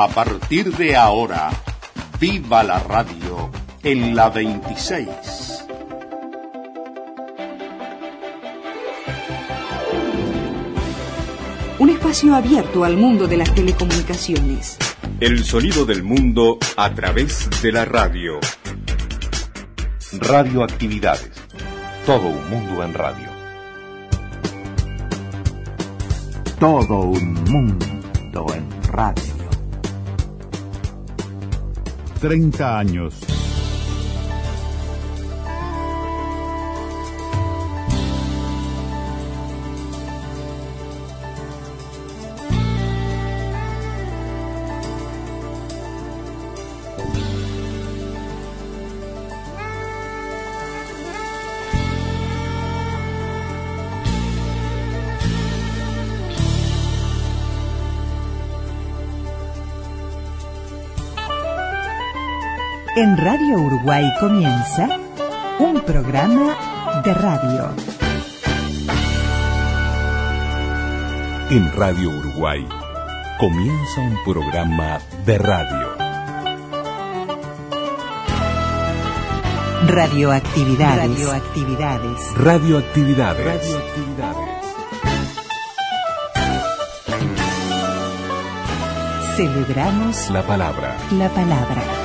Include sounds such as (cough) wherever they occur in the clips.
A partir de ahora, viva la radio en la 26. Un espacio abierto al mundo de las telecomunicaciones. El sonido del mundo a través de la radio. Radioactividades. Todo un mundo en radio. Todo un mundo en radio. 30 años. En Radio Uruguay comienza un programa de radio. En Radio Uruguay comienza un programa de radio. Radioactividades. Radioactividades. Radioactividades. Radioactividades. Celebramos La palabra. la palabra.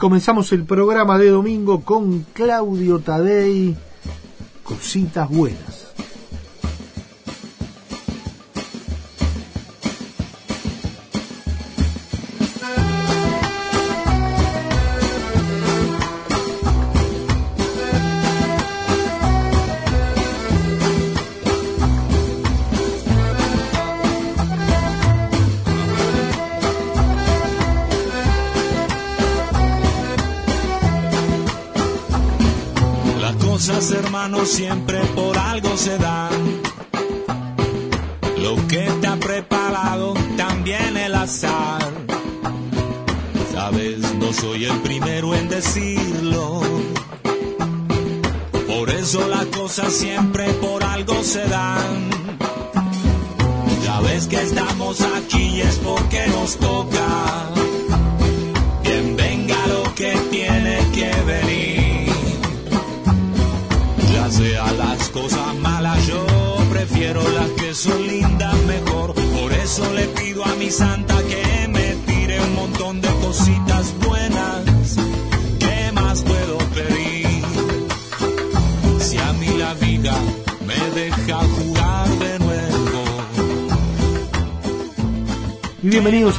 Comenzamos el programa de domingo con Claudio Tadei, Cositas Buenas. Siempre por algo se dan.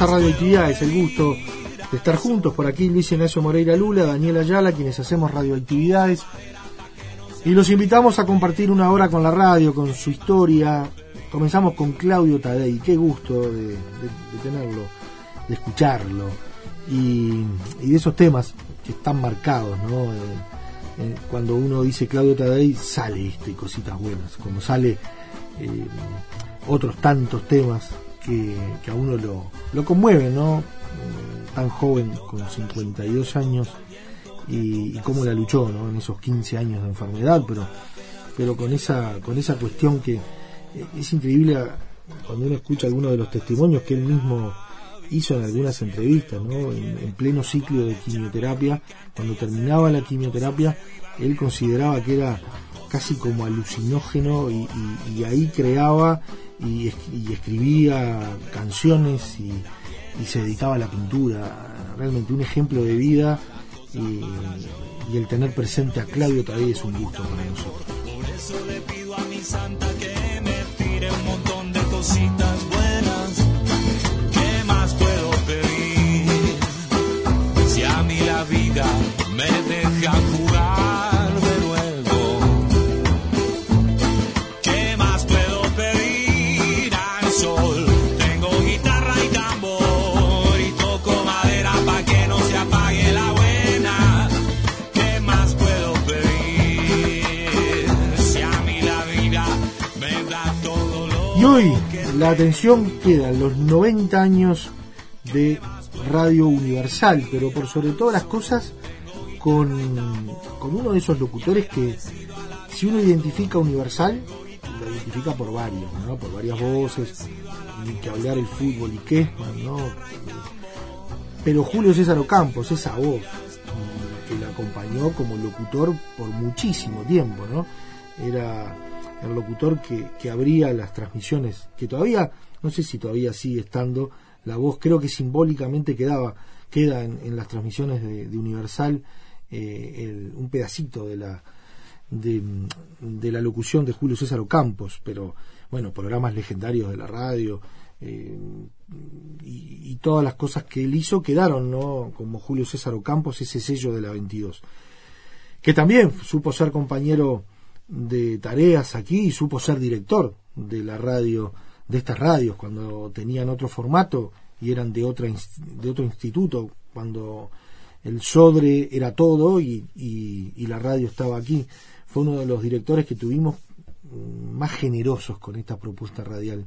A el gusto de estar juntos por aquí, Luis Ignacio Moreira Lula, Daniel Ayala, quienes hacemos radioactividades. Y los invitamos a compartir una hora con la radio, con su historia. Comenzamos con Claudio Tadei, qué gusto de, tenerlo, de escucharlo. Y, y de esos temas que están marcados, ¿no? Eh, eh, cuando uno dice Claudio Tadei, sale esto y cositas buenas, como sale eh, otros tantos temas que, que a uno lo, lo conmueven, ¿no? Eh, Tan joven, con 52 años, y, y cómo la luchó, ¿no? En esos 15 años de enfermedad, pero, pero con esa, con esa cuestión que eh, es increíble a- cuando uno escucha algunos de los testimonios que él mismo hizo en algunas entrevistas, ¿no? En, en pleno ciclo de quimioterapia, cuando terminaba la quimioterapia, él consideraba que era casi como alucinógeno y ahí creaba y, y escribía canciones y, y se dedicaba a la pintura. Realmente un ejemplo de vida y, y el tener presente a Claudio Tadei es un gusto para nosotros. Por eso le pido a mi santa que me tire un montón de cositas buenas. ¿Qué más puedo pedir? Si a mí la vida Y hoy la atención queda en los 90 años de Radio Universal, pero por sobre todas las cosas con, con uno de esos locutores que si uno identifica Universal, lo identifica por varios, ¿no? por varias voces, ni que hablar el fútbol y qué, ¿no? Pero Julio César Ocampos, esa voz que la acompañó como locutor por muchísimo tiempo, ¿no? Era el locutor que, que abría las transmisiones, que todavía, no sé si todavía sigue estando, la voz creo que simbólicamente quedaba, queda en, las transmisiones de, Universal eh, un pedacito de la, de, la locución de Julio César Ocampos, pero bueno, programas legendarios de la radio eh, y, todas las cosas que él hizo quedaron, ¿no? Como Julio César Ocampos, ese sello de la 22. Que también supo ser compañero de tareas aquí y supo ser director de la radio, de estas radios, cuando tenían otro formato y eran de, otra, de otro instituto, cuando el Sodre era todo y, y, la radio estaba aquí. Fue uno de los directores que tuvimos mm, más generosos con esta propuesta radial.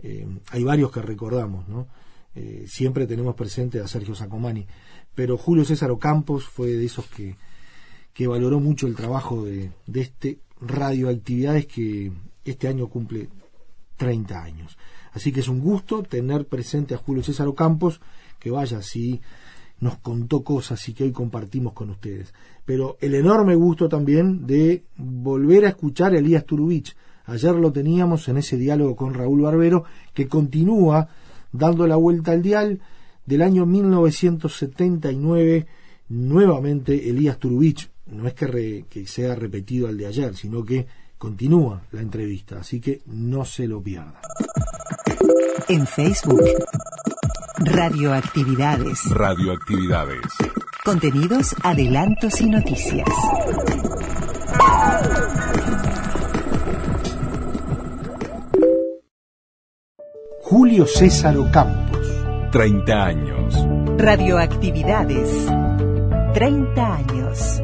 Eh, hay varios que recordamos, ¿no? Eh, siempre tenemos presente a Sergio Sacomani, pero Julio César Ocampos fue de esos que, que valoró mucho el trabajo de, de este radioactividades que este año cumple 30 años. Así que es un gusto tener presente a Julio César Ocampos, que vaya, si nos contó cosas y que hoy compartimos con ustedes. Pero el enorme gusto también de volver a escuchar a Elías Turubich. Ayer lo teníamos en ese diálogo con Raúl Barbero, que continúa dando la vuelta al dial del año 1979, nuevamente Elías Turubich, no es que, que sea repetido al de ayer, sino que continúa la entrevista, así que no se lo pierda. En Facebook, Radioactividades. Radioactividades. Contenidos, adelantos y noticias. Julio César Campos. 30 años. Radioactividades. 30 años.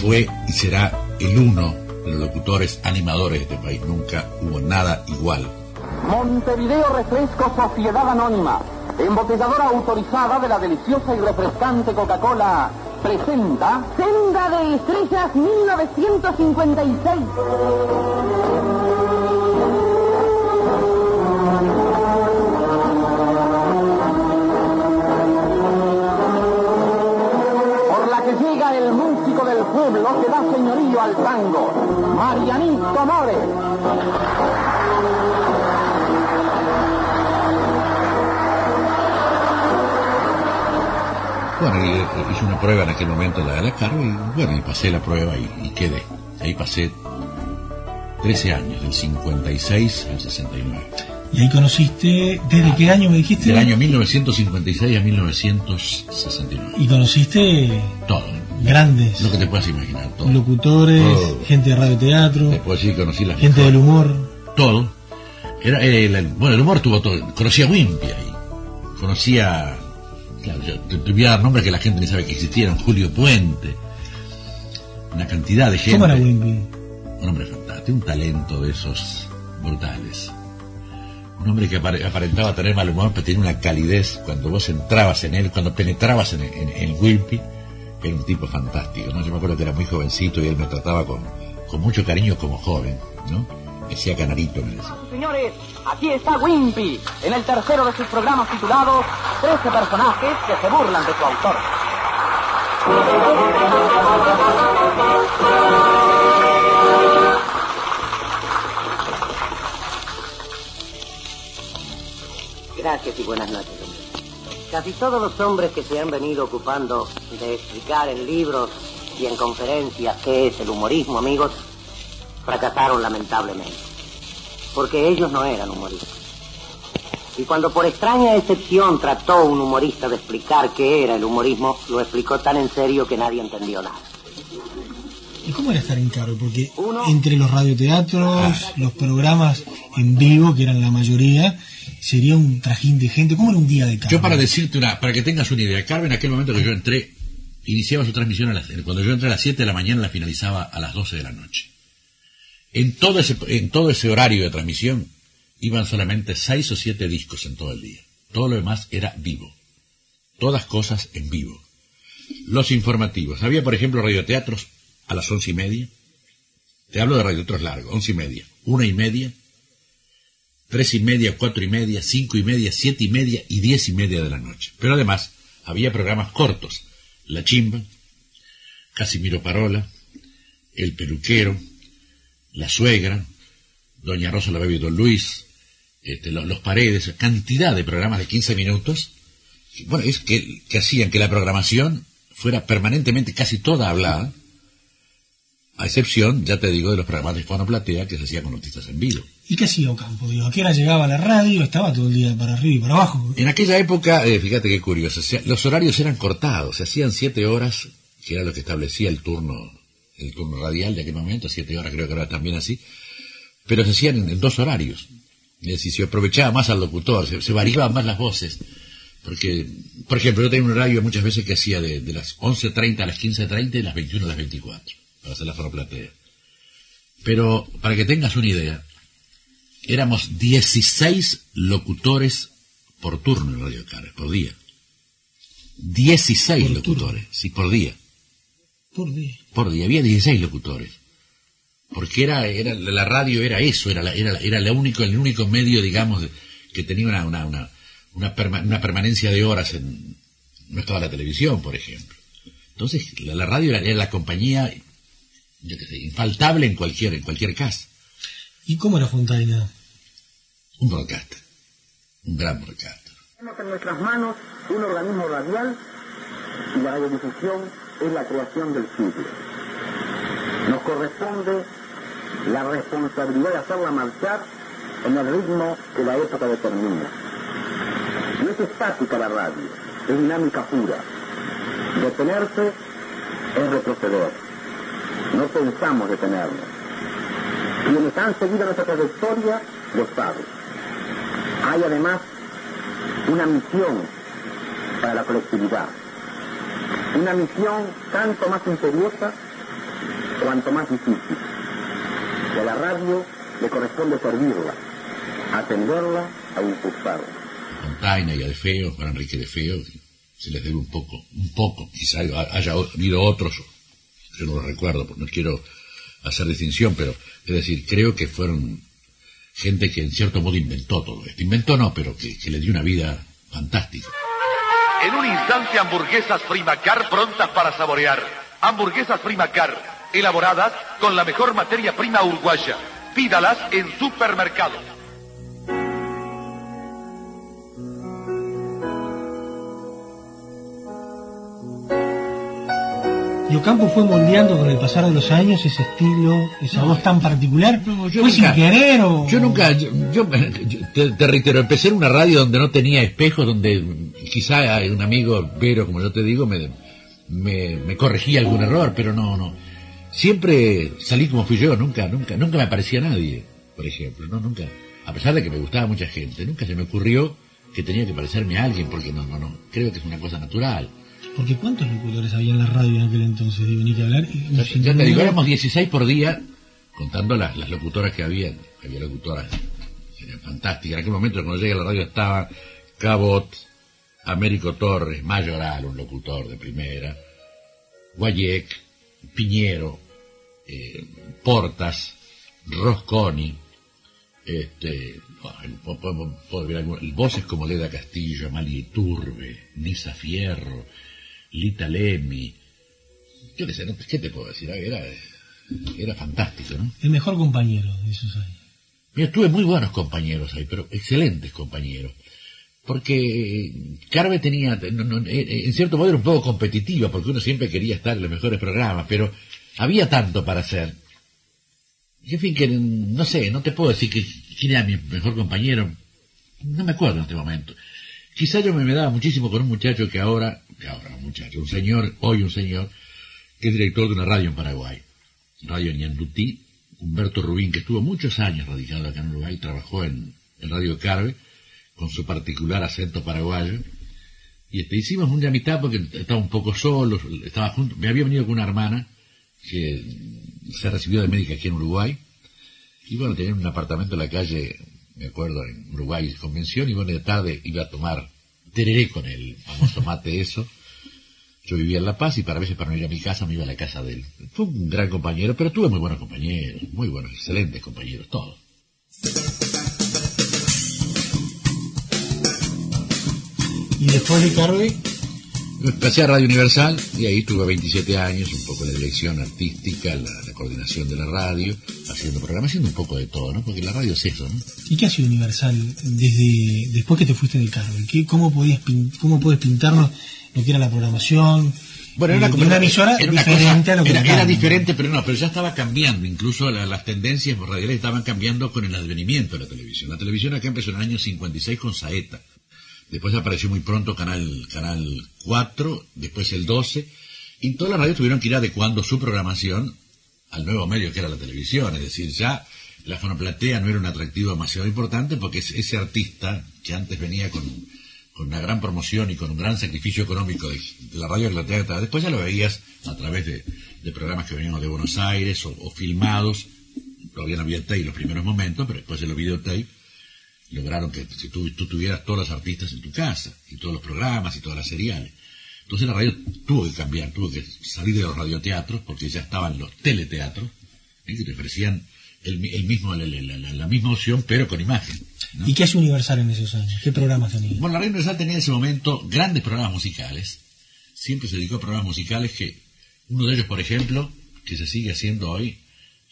Fue y será el uno de los locutores animadores de este país. Nunca hubo nada igual. Montevideo Refresco Sociedad Anónima, embotelladora autorizada de la deliciosa y refrescante Coca-Cola, presenta Senda de Estrellas 1956. Pueblo que da señorío al tango, Marianito More. Bueno, y, hice una prueba en aquel momento la de la carro y bueno, y pasé la prueba y, y quedé. Ahí pasé 13 años, del 56 al 69. ¿Y ahí conociste, desde qué año me dijiste? Del año 1956 a 1969. ¿Y conociste? Todo grandes. Lo que te puedas imaginar. Todo. Locutores, gente de radio teatro. Te puedo decir conocí Gente del humor. Todo. Era, el, bueno, el humor tuvo todo. Conocía a Wimpy ahí. Conocía. Claro, yo te, voy a dar nombres que la gente ni sabe que existieron. Julio Puente. Una cantidad de gente. ¿Cómo era Wimpy? Un hombre fantástico. Un talento de esos brutales. Un hombre que aparentaba tener mal humor, pero tenía una calidez cuando vos entrabas en él, cuando penetrabas en, en, en Wimpy era un tipo fantástico, ¿no? Yo me acuerdo que era muy jovencito y él me trataba con, con mucho cariño como joven, ¿no? Decía canarito, me decía. Señores, aquí está Wimpy, en el tercero de sus programas titulados 13 personajes que se burlan de su autor. Gracias y buenas noches. Casi todos los hombres que se han venido ocupando de explicar en libros y en conferencias qué es el humorismo, amigos, fracasaron lamentablemente. Porque ellos no eran humoristas. Y cuando por extraña excepción trató un humorista de explicar qué era el humorismo, lo explicó tan en serio que nadie entendió nada. ¿Y cómo era estar en cargo? Porque entre los radioteatros, los programas en vivo, que eran la mayoría, sería un trajín de gente. ¿Cómo era un día de Carmen? Yo para decirte una, para que tengas una idea, Carmen en aquel momento que yo entré, iniciaba su transmisión a las, cuando yo entré a las 7 de la mañana la finalizaba a las 12 de la noche. En todo ese, en todo ese horario de transmisión iban solamente seis o siete discos en todo el día. Todo lo demás era vivo. Todas cosas en vivo. Los informativos. Había, por ejemplo, radioteatros a las once y media. Te hablo de radioteatros largos, once y media, una y media, tres y media, cuatro y media, cinco y media, siete y media y diez y media de la noche. Pero además había programas cortos. La Chimba, Casimiro Parola, El Peluquero, La Suegra, Doña Rosa la Bebe y Don Luis, este, los, Paredes, cantidad de programas de 15 minutos, bueno, es que, hacían que la programación fuera permanentemente casi toda hablada, a excepción, ya te digo, de los programas de Fonoplatea que se hacían con noticias en vivo. ¿Y qué hacía Ocampo? Digo, ¿a qué hora llegaba la radio? Estaba todo el día para arriba y para abajo. En aquella época, eh, fíjate qué curioso, los horarios eran cortados, se hacían siete horas, que era lo que establecía el turno, el turno radial de aquel momento, siete horas creo que era también así, pero se hacían en, dos horarios. Es decir, se aprovechaba más al locutor, se, variaban más las voces. Porque, por ejemplo, yo tenía un horario muchas veces que hacía de, de las 11.30 a las 15.30 y las 21 a las 24, para hacer la fonoplatea. Pero, para que tengas una idea, éramos 16 locutores por turno en Radio Carles, por día. 16 Por locutores, turno. sí, por día. Por día. Por día, había 16 locutores. Porque era, era, la radio era eso, era, la, era, la- era la único, el único medio, digamos, que tenía una, una, una, una, perma- una permanencia de horas en, no estaba la televisión, por ejemplo. Entonces, la, la radio era, era la compañía, yo qué sé, infaltable en cualquier, en cualquier casa. ¿Y cómo era Fontaina? Un broadcaster. Un gran broadcaster. Tenemos en nuestras manos un organismo radial y la radiodifusión es la creación del siglo. Nos corresponde la responsabilidad de hacerla marchar en el ritmo que la época determina. No es estática la radio, es dinámica pura. Detenerse es retroceder. No pensamos detenernos. Quienes han seguido nuestra trayectoria lo saben. Hay además una misión para la colectividad. Una misión tanto más imperiosa cuanto más difícil. Y a la radio le corresponde servirla, atenderla e impulsarla. Fontaina y a De Feo, Juan Enrique De Feo, se les debe un poco, un poco, quizá haya habido otros, yo no lo recuerdo, porque no quiero hacer distinción, pero es decir, creo que fueron gente que en cierto modo inventó todo esto. Inventó no, pero que, le dio una vida fantástica. En un instante hamburguesas Primacar prontas para saborear. Hamburguesas Primacar, elaboradas con la mejor materia prima uruguaya. Pídalas en supermercados. Ocampo fue moldeando con el pasar de los años ese estilo, esa voz tan particular. yo ¿Fue sin nunca- querer o...? Yo nunca, yo, yo- te, te reitero, empecé en una radio donde no tenía espejos, donde quizá un amigo, Vero, como yo te digo, me, me, me corregía algún error, pero no, no. Siempre salí como fui yo, nunca, nunca, nunca me aparecía nadie, por ejemplo, no, nunca. A pesar de que me gustaba mucha gente, nunca se me ocurrió que tenía que parecerme a alguien, porque no, no, no. Creo que es una cosa natural. Porque ¿cuántos locutores había en la radio en aquel entonces? De venir que hablar. y- Ya, ya te digo, éramos 16 por día, contando las, las locutoras que había. Había locutoras eh, fantásticas. En aquel momento, cuando llegué a la radio, estaba Cabot, Américo Torres, Mayoral, un locutor de primera, Guayek, Piñero, eh, Portas, Rosconi, este, bueno, po- po- puedo ver algunos- voces como Leda Castillo, Amalia Iturbe, Nisa Fierro, Lita Lemmy, yo qué sé, no- ¿qué te puedo decir? Era, era fantástico, ¿no? El mejor compañero de esos años. Mira, tuve muy buenos compañeros ahí, pero excelentes compañeros. Porque Carve tenía, no, no, eh, en cierto modo era un poco competitiva, porque uno siempre quería estar en los mejores programas, pero había tanto para hacer. Y en fin, que no sé, no te puedo decir que, quién era mi mejor compañero. No me acuerdo en este momento. Quizá yo me, me daba muchísimo con un muchacho que ahora, ahora un muchacho, un señor, hoy un señor, que es director de una radio en Paraguay, Radio Ñandutí, Humberto Rubín, que estuvo muchos años radicado acá en Uruguay, trabajó en, en Radio Carve, con su particular acento paraguayo, y este, hicimos una mitad porque estaba un poco solo, estaba junto, me había venido con una hermana que se recibió de médica aquí en Uruguay, Y bueno, tenía un apartamento en la calle, me acuerdo, en Uruguay, convención, y bueno, de tarde iba a tomar tereré con el famoso mate eso. Yo vivía en La Paz y para veces para no ir a mi casa me iba a la casa de él. Fue un gran compañero, pero tuve muy buenos compañeros, muy buenos, excelentes compañeros, todos. ¿Y después de Carve? Pasé a Radio Universal y ahí tuve 27 años, un poco la dirección artística, la, la coordinación de la radio, haciendo programas, haciendo un poco de todo, ¿no? Porque la radio es eso, ¿no? ¿Y qué ha sido Universal desde después que te fuiste de Carve? ¿Qué, cómo, podías, ¿Cómo puedes pintarnos lo que era la programación? Bueno, era Eh, como una emisora era una diferente cosa- a lo que era, era era diferente, pero no, pero ya estaba cambiando, incluso la- las tendencias radiales estaban cambiando con el advenimiento de la televisión. La televisión acá empezó en el año 56 con Saeta. Después apareció muy pronto Canal, Canal 4, después el 12, y todas las radios tuvieron que ir adecuando su programación al nuevo medio que era la televisión. Es decir, ya la fonoplatea no era un atractivo demasiado importante porque es- ese artista que antes venía con, con una gran promoción y con un gran sacrificio económico de, la radio de la teatro, después ya lo veías a través de, programas que venían de Buenos Aires o, o filmados. Todavía no había tape los primeros momentos, pero después de los videotape lograron que, que tú, tú tuvieras todos los artistas en tu casa, y todos los programas y todas las seriales. Entonces la radio tuvo que cambiar, tuvo que salir de los radioteatros, porque ya estaban los teleteatros, ¿eh? que te ofrecían el, mi- el mismo, la, la- la- la misma opción, pero con imagen. ¿Y qué hace Universal en esos años? ¿Qué programas tenía? Bueno, la Radio Universal tenía en ese momento grandes programas musicales. Siempre se dedicó a programas musicales que, uno de ellos, por ejemplo, que se sigue haciendo hoy,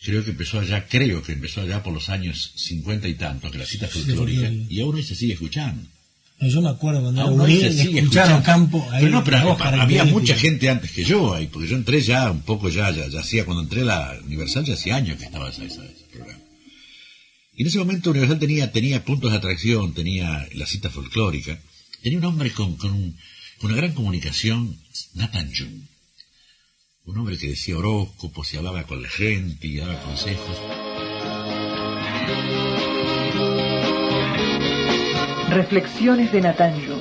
creo que empezó allá, creo que empezó allá por los años cincuenta y tantos, que la cita folclórica, folclórica. y aún hoy se sigue escuchando. No, Yo me acuerdo cuando era Aún hoy gurí, se sigue escuchando. campo ahí. Pero no, pero había característica. mucha gente antes que yo ahí, porque yo entré ya un poco ya, ya, ya hacía, cuando entré a la Universal ya hacía años que estaba esa- ese programa. Y en ese momento Universal tenía, tenía puntos de atracción, tenía la cita folclórica, tenía un hombre con, con, un- con una gran comunicación, Nathan Jung. Un hombre que decía horóscopos y hablaba con la gente y daba consejos. Reflexiones de Natanjo.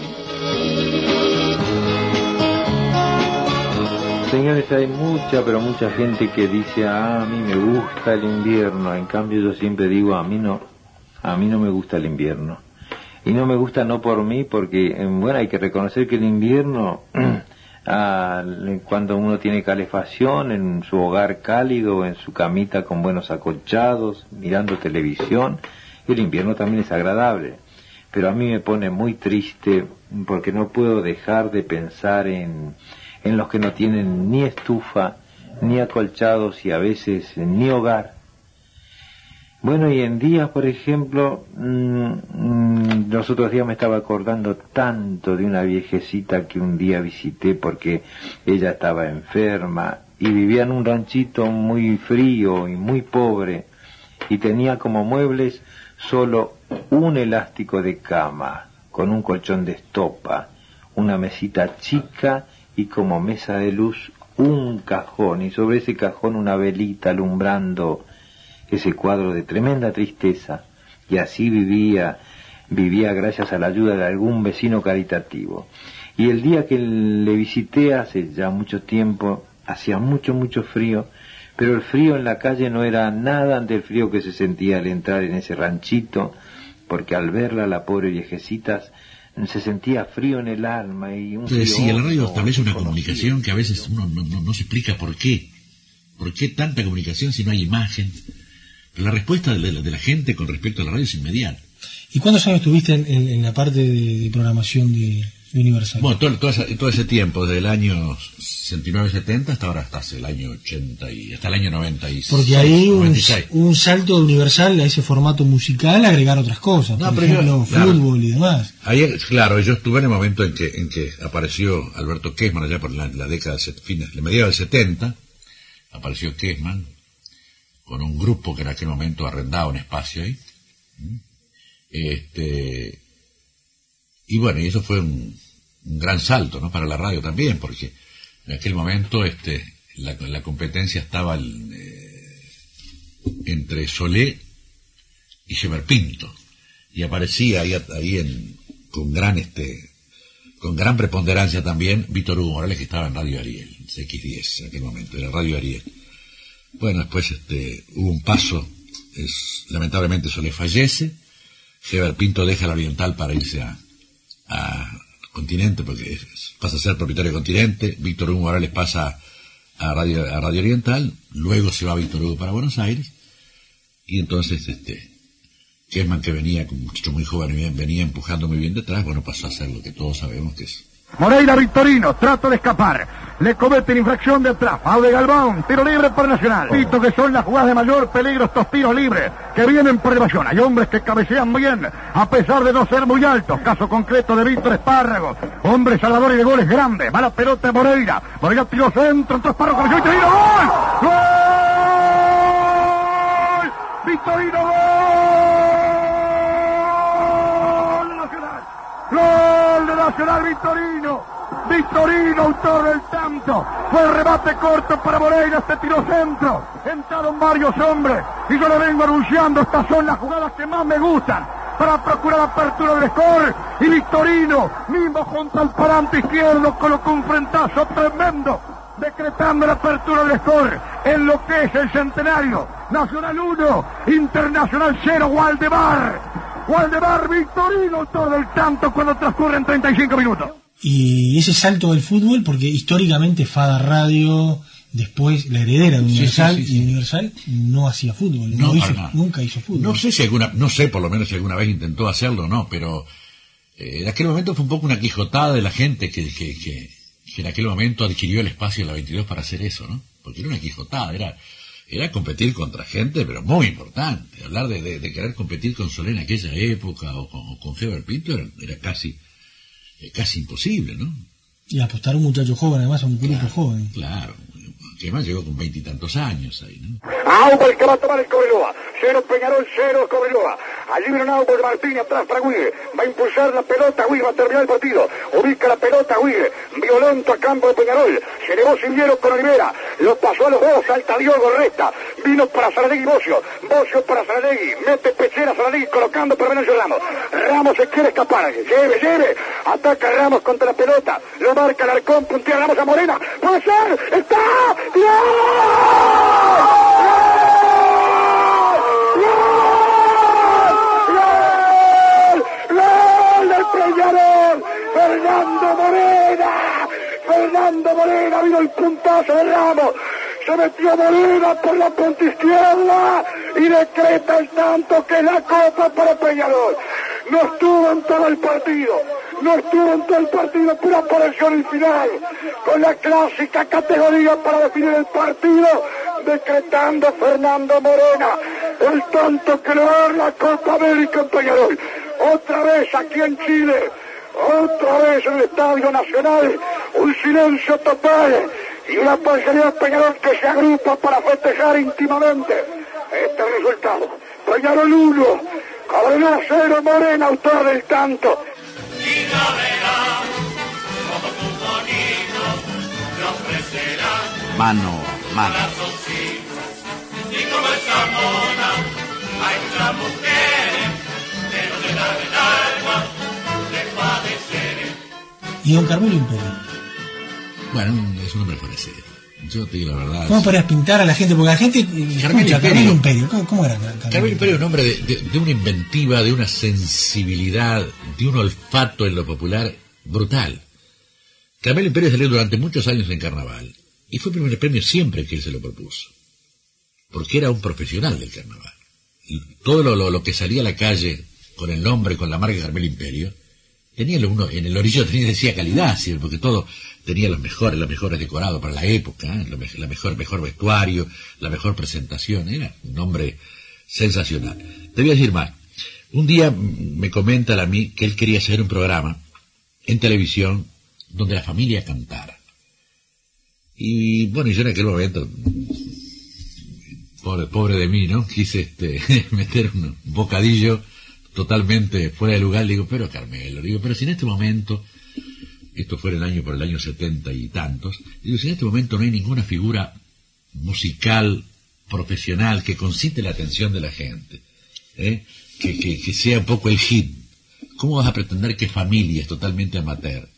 Señores, hay mucha, pero mucha gente que dice, ah, a mí me gusta el invierno. En cambio, yo siempre digo, a mí no, a mí no me gusta el invierno. Y no me gusta no por mí, porque, eh, bueno, hay que reconocer que el invierno, (clears throat) ah, cuando uno tiene calefacción en su hogar cálido, en su camita con buenos acolchados, mirando televisión, el invierno también es agradable. Pero a mí me pone muy triste porque no puedo dejar de pensar en, en los que no tienen ni estufa, ni acolchados y a veces ni hogar. Bueno, y en días, por ejemplo, mm, mm, los otros días me estaba acordando tanto de una viejecita que un día visité porque ella estaba enferma y vivía en un ranchito muy frío y muy pobre y tenía como muebles solo un elástico de cama con un colchón de estopa, una mesita chica y como mesa de luz un cajón y sobre ese cajón una velita alumbrando ese cuadro de tremenda tristeza y así vivía vivía gracias a la ayuda de algún vecino caritativo y el día que le visité hace ya mucho tiempo hacía mucho mucho frío pero el frío en la calle no era nada ante el frío que se sentía al entrar en ese ranchito porque al verla la pobre viejecita se sentía frío en el alma y un frío decía, la radio establece una comunicación que a veces uno no, no- no se explica por qué. ¿Por qué tanta comunicación si no hay imagen? La respuesta de la, de la gente con respecto a la radio es inmediata. ¿Y cuántos años estuviste en, en- en la parte de, de programación de, de Universal? Bueno, todo, todo ese, todo ese tiempo, desde el año 69-70 hasta ahora, hasta el año 80 y hasta el año 96. Porque ahí un, 96. un salto de Universal a ese formato musical agregar otras cosas, No, por pero yo- ejemplo, claro. fútbol y demás. Ahí, claro, yo estuve en el momento en que, en que apareció Alberto Kessman, allá por la, la década, del la mediados del 70, apareció Kessman con un grupo que en aquel momento arrendaba un espacio ahí. Este, y bueno, y eso fue un, gran salto, ¿no? Para la radio también, porque en aquel momento, este, la, la competencia estaba eh, entre Solé y Pinto y aparecía ahí, ahí en, con gran este con gran preponderancia también Víctor Hugo Morales que estaba en Radio Ariel, CX10 en aquel momento, era Radio Ariel. Bueno, después este hubo un paso es, lamentablemente Solé fallece, Heber Pinto deja la Oriental para irse a, Continente, porque pasa a ser propietario de Continente, Víctor Hugo Morales pasa a Radio, a Radio Oriental, luego se va Víctor Hugo para Buenos Aires, y entonces este Kesman, que venía un muchacho muy joven venía empujando muy bien detrás, bueno, pasó a ser lo que todos sabemos que es Moreira Victorino, trato de escapar. Le cometen infracción de atrás. Aude Galván, tiro libre para Nacional. Visto que son las jugadas de mayor peligro estos tiros libres que vienen por evasión. Hay hombres que cabecean bien, a pesar de no ser muy altos. Caso concreto de Víctor Espárrago. Hombre salvador y de goles grandes. Va la pelota de Moreira. Moreira tiró centro, entró Espárrago, cabeció y tiro. ¡Gol! ¡Gol! ¡Victorino, gol! Gol de Nacional Victorino. Victorino, autor del tanto. Fue el remate corto para Moreira, este tiro centro. Entraron varios hombres y yo le vengo anunciando, estas son las jugadas que más me gustan para procurar apertura del score. Y Victorino, mismo junto al parante izquierdo, colocó un frentazo tremendo, decretando la apertura del score en lo que es el centenario. Nacional 1, Internacional 0, Waldemar. Waldemar Victorino, autor del tanto cuando transcurren 35 minutos. Y ese salto del fútbol, porque históricamente Fada Radio, después la heredera de Universal, sí, sí, sí. y Universal no hacía fútbol, no, No, hizo, nunca hizo fútbol. No sé si alguna, no sé por lo menos si alguna vez intentó hacerlo o no, pero eh, en aquel momento fue un poco una quijotada de la gente que, que, que, que en aquel momento adquirió el espacio de la 22 para hacer eso, ¿no? Porque era una quijotada, era, era competir contra gente, pero muy importante. Hablar de, de, de querer competir con Solé en aquella época o con, o con Heber Pinto era, era casi, eh, casi imposible, ¿no? Y apostar a un muchacho joven, además a un grupo joven. Claro, que además llegó con veintitantos años ahí, ¿no? Auber que va a tomar el Cobreloa. Cero Peñarol, cero Cobreloa. Allí viene un Auber Martín atrás para Guille. Va a impulsar la pelota, Guille va a terminar el partido. Ubica la pelota, Guille. Violento a campo de Peñarol. Se elevó Silviero con Olivera. Lo pasó a los dos, salta Diogo Resta. Vino para Saladegui Bocio. Bocio para Saladegui. Mete Pechera Saladegui colocando para Venancio Ramos. Ramos se quiere escapar. Lleve, lleve. Ataca Ramos contra la pelota. Lo marca Larcón, puntea Ramos a Morena. ¡Puede ser! ¡Está! ¡Fernando Morena! ¡Fernando Morena! Vino el puntazo de Ramos. Se metió Morena por la punta izquierda y decreta el tanto que la copa para Peñarol. No estuvo en todo el partido. No estuvo en todo el partido, pura aparición en final. Con la clásica categoría para definir el partido, decretando Fernando Morena. El tanto que le va la Copa América en Peñarol. Otra vez aquí en Chile. Otra vez en el Estadio Nacional. Un silencio total. Y una parcialidad de Peñarol que se agrupa para festejar íntimamente este resultado. Peñarol 1, Cobreloa 0, Morena, autor del tanto. Mano a mano. Y como esa mona, hay muchas mujeres que no le dan el alma de padecer. Y don Carmelo Imperio. Bueno, es un hombre parecido. Yo te digo la verdad. ¿Cómo podrías pintar a la gente? Porque la gente. Carmelo Imperio. Carmelo Imperio. ¿Cómo, cómo era Carmelo Imperio es un hombre de, de- de una inventiva, de una sensibilidad, de un olfato en lo popular brutal. Carmelo Imperio salió durante muchos años en carnaval y fue primer premio siempre que él se lo propuso, porque era un profesional del carnaval. Y todo lo, lo- lo que salía a la calle con el nombre, con la marca Carmelo Imperio, tenía lo uno, en el orillo (laughs) tenía, decía calidad, ¿sí? porque todo tenía los mejores, los mejores decorados para la época, ¿eh? la mejor, mejor vestuario, la mejor presentación, era un hombre sensacional. Te voy a decir más. Un día me comenta a mí que él quería hacer un programa en televisión donde la familia cantara. Y bueno, yo en aquel momento, pobre, pobre de mí, ¿no? (laughs) Quise este, (laughs) meter un bocadillo totalmente fuera de lugar. Le digo, pero Carmelo, digo, pero si en este momento, esto fue el año por el año setenta y tantos, digo, si en este momento no hay ninguna figura musical, profesional, que concite la atención de la gente, ¿eh? que, que, sea un poco el hit, ¿cómo vas a pretender que familias totalmente amateur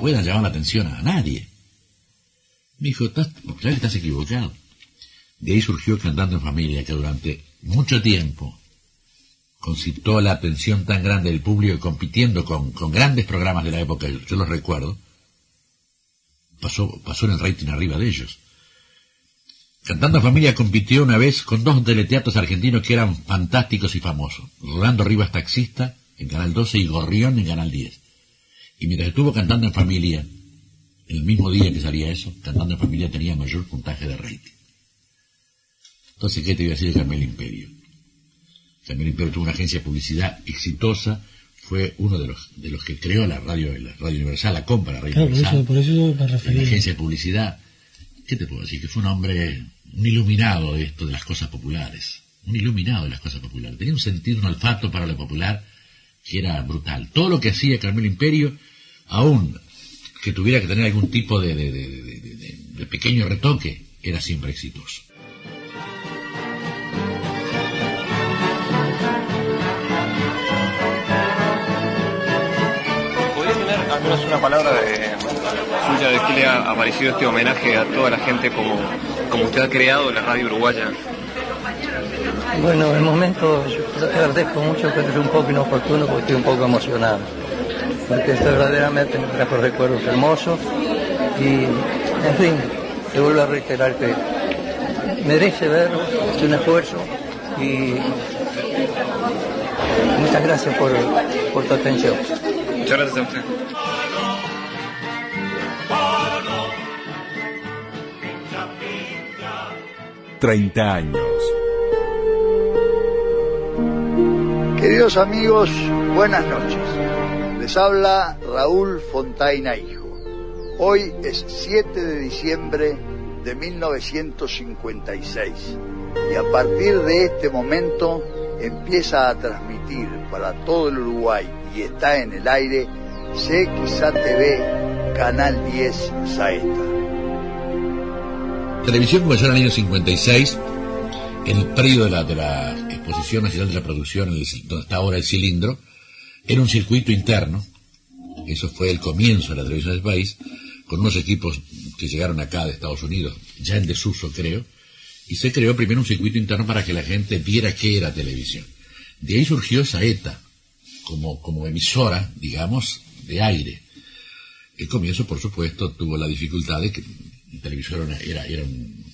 puedan llamar la atención a nadie? Me dijo, "Estás- ¿sabes que estás equivocado? De ahí surgió Cantando en Familia, que durante mucho tiempo concitó la atención tan grande del público y compitiendo con, grandes programas de la época, yo los recuerdo, pasó, pasó en el rating arriba de ellos. Cantando Familia compitió una vez con dos teleteatros argentinos que eran fantásticos y famosos. Rolando Rivas Taxista en Canal 12 y Gorrión en Canal 10. Y mientras estuvo Cantando en Familia, el mismo día que salía eso, Cantando en Familia tenía mayor puntaje de rating. Entonces, ¿qué te iba a decir de Imperio? Carmel Imperio tuvo una agencia de publicidad exitosa, fue uno de los, de los que creó la radio, la radio universal, la compra la radio Claro, por universal. eso, por eso me La refería. agencia de publicidad, ¿qué te puedo decir? Que fue un hombre, un iluminado de esto, de las cosas populares. Un iluminado de las cosas populares. Tenía un sentido, un olfato para lo popular que era brutal. Todo lo que hacía Carmelo Imperio, aún que tuviera que tener algún tipo de- de pequeño retoque, era siempre exitoso. Menos una palabra de suya de qué le ha aparecido este homenaje a toda la gente como, como usted ha creado la radio uruguaya? Bueno, el momento yo te agradezco mucho, pero es un poco inoportuno porque estoy un poco emocionado. Porque esto verdaderamente me trajo recuerdos hermosos y, en fin, te vuelvo a reiterar que merece verlo, es un esfuerzo y muchas gracias por, por tu atención. Muchas gracias a usted. Treinta años. Queridos amigos, buenas noches. Les habla Raúl Fontaina Hijo. Hoy es 7 de diciembre de 1956 y a partir de este momento empieza a transmitir para todo el Uruguay y está en el aire CXA TV Canal 10 Saeta. Televisión comenzó en el año 56, en el predio de la, de la Exposición Nacional de la Producción, donde está ahora el cilindro, era un circuito interno, eso fue el comienzo de la televisión del país, con unos equipos que llegaron acá de Estados Unidos, ya en desuso creo, y se creó primero un circuito interno para que la gente viera qué era televisión. De ahí surgió Saeta, como, como emisora, digamos, de aire. El comienzo, por supuesto, tuvo la dificultad de que el televisor era, un,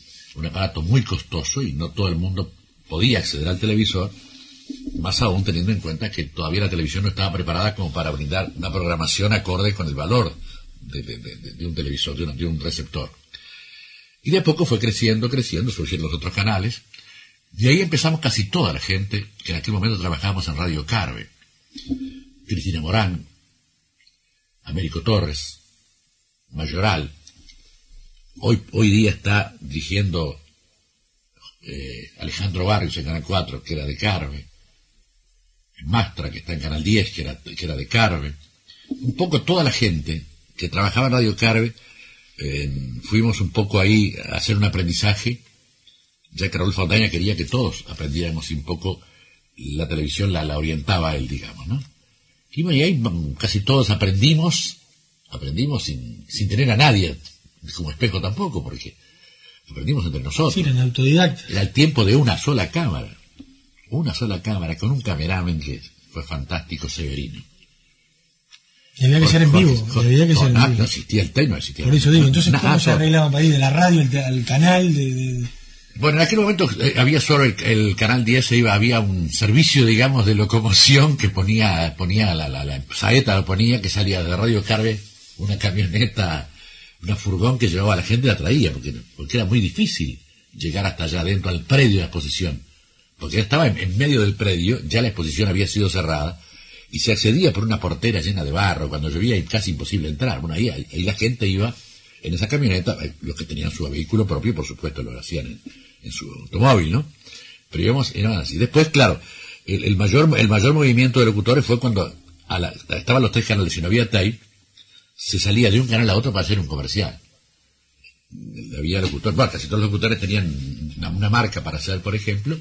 aparato muy costoso y no todo el mundo podía acceder al televisor, más aún teniendo en cuenta que todavía la televisión no estaba preparada como para brindar una programación acorde con el valor de, de- un televisor, de un receptor. Y de a poco fue creciendo, creciendo, surgieron los otros canales, y ahí empezamos casi toda la gente que en aquel momento trabajábamos en Radio Carve. Cristina Morán, Américo Torres, Mayoral. Hoy, hoy día está dirigiendo eh, Alejandro Barrios en Canal 4, que era de Carve. Mastra, que está en Canal 10, que era, que era de Carve. Un poco toda la gente que trabajaba en Radio Carve, eh, fuimos un poco ahí a hacer un aprendizaje, ya que Raúl Fontaña quería que todos aprendiéramos y un poco la televisión la, la orientaba él, digamos, ¿no? Y ahí casi todos aprendimos, aprendimos sin, sin tener a nadie como espejo tampoco, porque aprendimos entre nosotros. Sí, eran autodidactas. Era el tiempo de una sola cámara. Una sola cámara, con un cameraman que fue fantástico, Severino. Y había que ser en vivo. había que no, ser en no, vivo. no existía el tema, no existía Por eso digo, entonces, ¿cómo se arreglaban para ir de la radio al, canal? De, de- Bueno, en aquel momento eh, había solo el, el canal 10, se iba, había un servicio, digamos, de locomoción que ponía, ponía la, la, la saeta lo ponía, que salía de Radio Carve, una camioneta, una furgón que llevaba a la gente la traía, porque, porque era muy difícil llegar hasta allá adentro al predio de la exposición. Porque ya estaba en, medio del predio, ya la exposición había sido cerrada, y se accedía por una portera llena de barro, cuando llovía casi imposible entrar. Bueno, ahí, ahí la gente iba en esa camioneta, eh, los que tenían su vehículo propio, por supuesto, lo hacían en, en su automóvil, ¿no? Pero íbamos, eran así. Después, claro, el, el mayor, el mayor movimiento de locutores fue cuando a la- estaban los tres canales y no había tape, se salía de un canal a otro para hacer un comercial. Había locutores, bueno, casi todos los locutores tenían una, una marca para hacer, por ejemplo,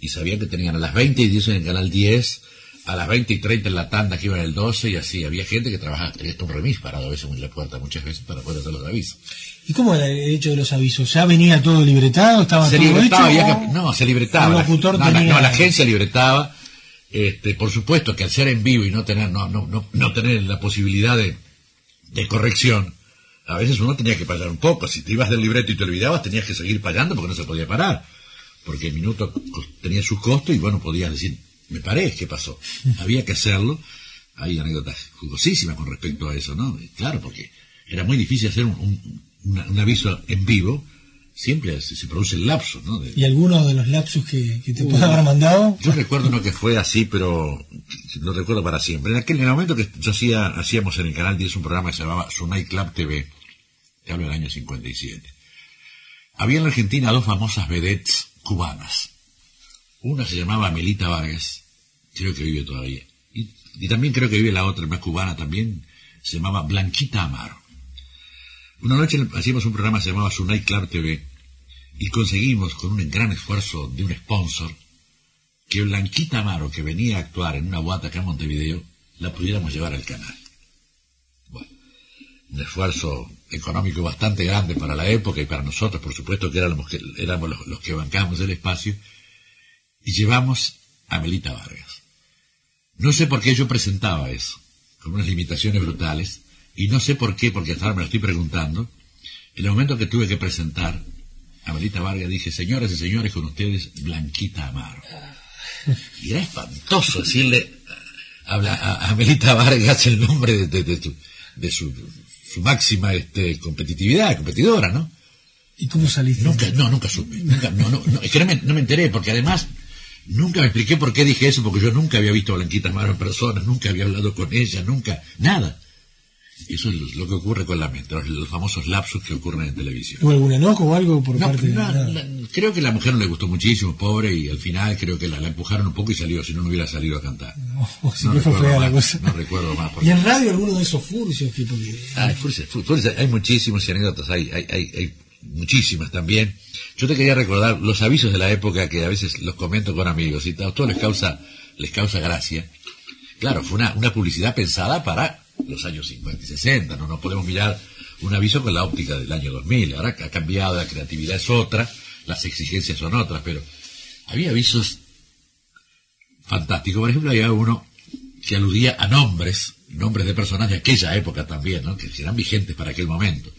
y sabían que tenían a las 20 y 10 en el canal 10, a las 20 y 30 en la tanda que iban el 12 y así. Había gente que trabajaba, tenía hasta un remis parado a veces en la puerta muchas veces para poder hacer los avisos. ¿Y cómo era el hecho de los avisos? ¿Ya venía todo libretado? ¿Estaba se todo libretaba, hecho, había o que- no, se libretaba. el La- locutor no, la, no, la agencia libretaba. Este, por supuesto que al ser en vivo y no tener, no, no, no, no tener la posibilidad de, de corrección, a veces uno tenía que payar un poco. Si te ibas del libreto y te olvidabas, tenías que seguir payando porque no se podía parar. Porque el minuto tenía su costo y bueno, podías decir, me paré, ¿qué pasó? (laughs) Había que hacerlo. Hay anécdotas jugosísimas con respecto a eso, ¿no? Claro, porque era muy difícil hacer un, un aviso en vivo. Siempre se, se produce el lapso, ¿no? De- ¿Y alguno de los lapsus que, que te Uh, puede haber mandado? yo recuerdo uno que fue así, pero lo recuerdo para siempre. En aquel en el momento que yo hacía, hacíamos en el canal 10 un programa que se llamaba Sunay Club TV, te hablo del año 57. Había en la Argentina dos famosas vedettes cubanas. Una se llamaba Melita Vargas, creo que vive todavía. Y, y también creo que vive la otra, más cubana también, se llamaba Blanquita Amaro. Una noche hacíamos un programa que se llamaba Sunay Club TV y conseguimos con un gran esfuerzo de un sponsor que Blanquita Amaro, que venía a actuar en una guata acá en Montevideo, la pudiéramos llevar al canal. Bueno, un esfuerzo económico bastante grande para la época y para nosotros, por supuesto que éramos, que, éramos los, los que bancábamos el espacio, y llevamos a Melita Vargas. No sé por qué yo presentaba eso, con unas limitaciones brutales, y no sé por qué, porque hasta ahora me lo estoy preguntando, en el momento que tuve que presentar a Vargas dije, señoras y señores, con ustedes, Blanquita Amaro. Y era espantoso decirle a, a, a Melita Vargas el nombre de, de, de, su, de su, su, máxima este, competitividad, competidora, ¿no? ¿Y cómo saliste? Nunca, no, nunca supe. Nunca, no, no, no, es que no me, no me enteré, porque además nunca me expliqué por qué dije eso, porque yo nunca había visto a Blanquita Amaro en persona, nunca había hablado con ella, nunca, nada. Eso es lo, que ocurre con la mente, los, los, famosos lapsus que ocurren en televisión. ¿Hubo algún enojo o algo por no, parte de.? La, creo que a la mujer no le gustó muchísimo, pobre, y al final creo que la, la empujaron un poco y salió, si no, no hubiera salido a cantar. No, (laughs) si no fue fea más, la cosa. No recuerdo más. ¿Y en radio alguno de esos furcios? Tipo que... Ah, furcios, furcios, hay muchísimos y anécdotas, hay, hay, hay, hay muchísimas también. Yo te quería recordar los avisos de la época que a veces los comento con amigos y todo, todo les causa, les causa gracia. Claro, fue una, una publicidad pensada para los años 50 y 60, no nos podemos mirar un aviso con la óptica del año 2000, ahora ha cambiado, la creatividad es otra, las exigencias son otras, pero había avisos fantásticos, por ejemplo, había uno que aludía a nombres, nombres de personas de aquella época también, ¿no? que eran vigentes para aquel momento.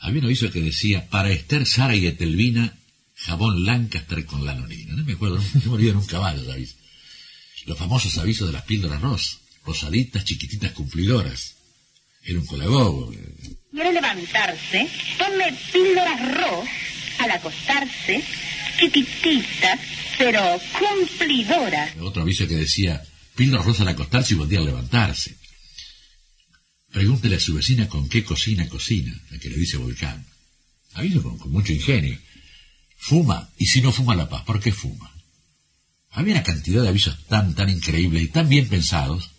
Había un aviso que decía, para Esther, Sara y Etelvina, jabón Lancaster con lanolina. No me acuerdo, no me olvido nunca más los avisos. Los famosos avisos de las píldoras Ross, rosaditas, chiquititas, cumplidoras. Era un colagogo. Quiere levantarse, tome píldoras Ross al acostarse, chiquititas, pero cumplidoras. Otro aviso que decía, píldoras Ross al acostarse y volvía a levantarse. Pregúntele a su vecina con qué cocina cocina, a que le dice Volcán. Aviso con, con mucho ingenio. Fuma, y si no fuma la paz, ¿por qué fuma? Había una cantidad de avisos tan, tan increíbles y tan bien pensados,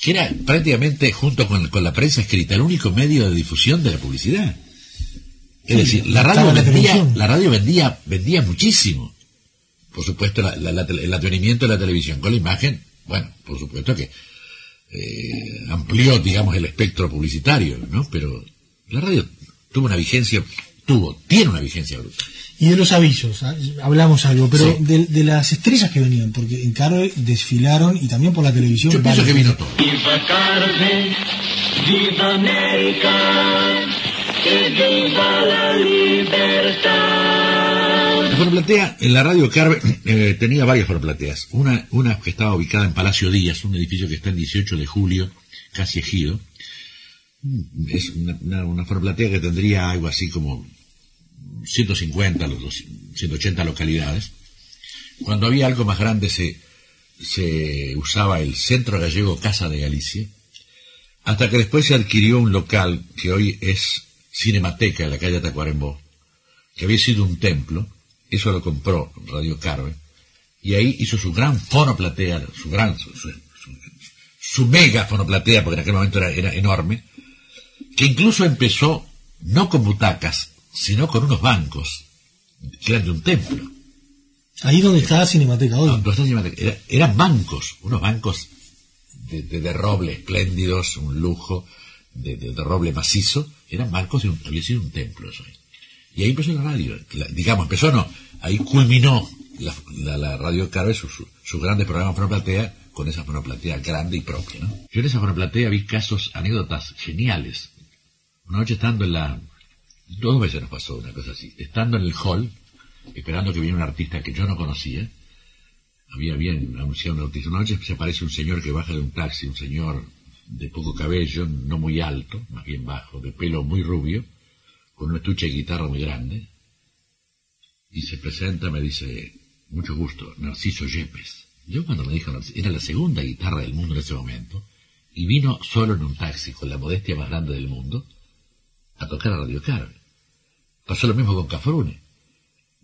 que era prácticamente, junto con, con la prensa escrita, el único medio de difusión de la publicidad. Es decir, la radio vendía, la radio vendía, vendía muchísimo. Por supuesto, la, la, la, el advenimiento de la televisión con la imagen, bueno, por supuesto que eh, amplió, digamos, el espectro publicitario, ¿no? Pero la radio tuvo una vigencia, tuvo, tiene una vigencia brutal. Y de los avisos, ¿ah? hablamos algo, pero sí. de, de, las estrellas que venían, porque en Carve desfilaron y también por la televisión. Yo pienso que vino todo. Viva Carve, viva América, que viva la libertad. La fonoplatea, en la radio Carve eh, tenía varias fonoplateas. Una, una que estaba ubicada en Palacio Díaz, un edificio que está en 18 de julio, casi ejido. Es una, una, una fonoplatea que tendría algo así como 150, los 180 localidades. Cuando había algo más grande se, se usaba el Centro Gallego Casa de Galicia, hasta que después se adquirió un local que hoy es Cinemateca en la calle Tacuarembó, que había sido un templo, eso lo compró Radio Carve, y ahí hizo su gran fonoplatea, su gran, su, mega fonoplatea, porque en aquel momento era enorme, que incluso empezó no con butacas, sino con unos bancos que eran de un templo. Ahí donde está Cinemateca hoy. No, no está Cinemateca. Era- eran bancos, unos bancos de, de- de roble espléndidos, un lujo de, de- roble macizo. Eran bancos, de un- había sido un templo eso. Y ahí empezó la radio. La- digamos, empezó no, ahí culminó la, la- la radio Carve sus su, sus grandes programas monoplatea con esa monoplatea grande y propia. ¿no? Yo en esa monoplatea vi casos, anécdotas geniales. Una noche estando en la... Dos veces nos pasó una cosa así. Estando en el hall, esperando que viniera un artista que yo no conocía, había bien anunciado un artista. Una noche se aparece un señor que baja de un taxi, un señor de poco cabello, no muy alto, más bien bajo, de pelo muy rubio, con un estuche de guitarra muy grande, y se presenta, me dice, mucho gusto, Narciso Yepes. Yo cuando me dijo, Narciso, era la segunda guitarra del mundo en ese momento, y vino solo en un taxi, con la modestia más grande del mundo, a tocar a Radio Carve. Pasó lo mismo con Cafrune.